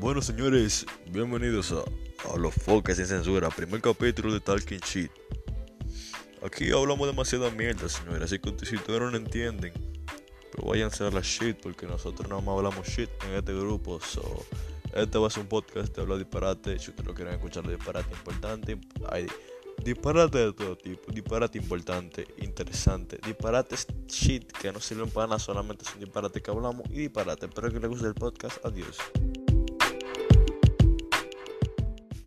Bueno, señores, bienvenidos a, a Los Foques sin Censura, primer capítulo de Talking Shit. Aquí hablamos demasiada mierda, señores, así que si ustedes no lo entienden, pues váyanse a la shit, porque nosotros nada más hablamos shit en este grupo. So, este va a ser un podcast de hablar disparate. Si ustedes no quieren escuchar disparate importante, hay disparate de todo tipo, disparate importante, interesante, disparate shit que no sirven para nada, solamente son disparate que hablamos y disparate. Espero que les guste el podcast. Adiós.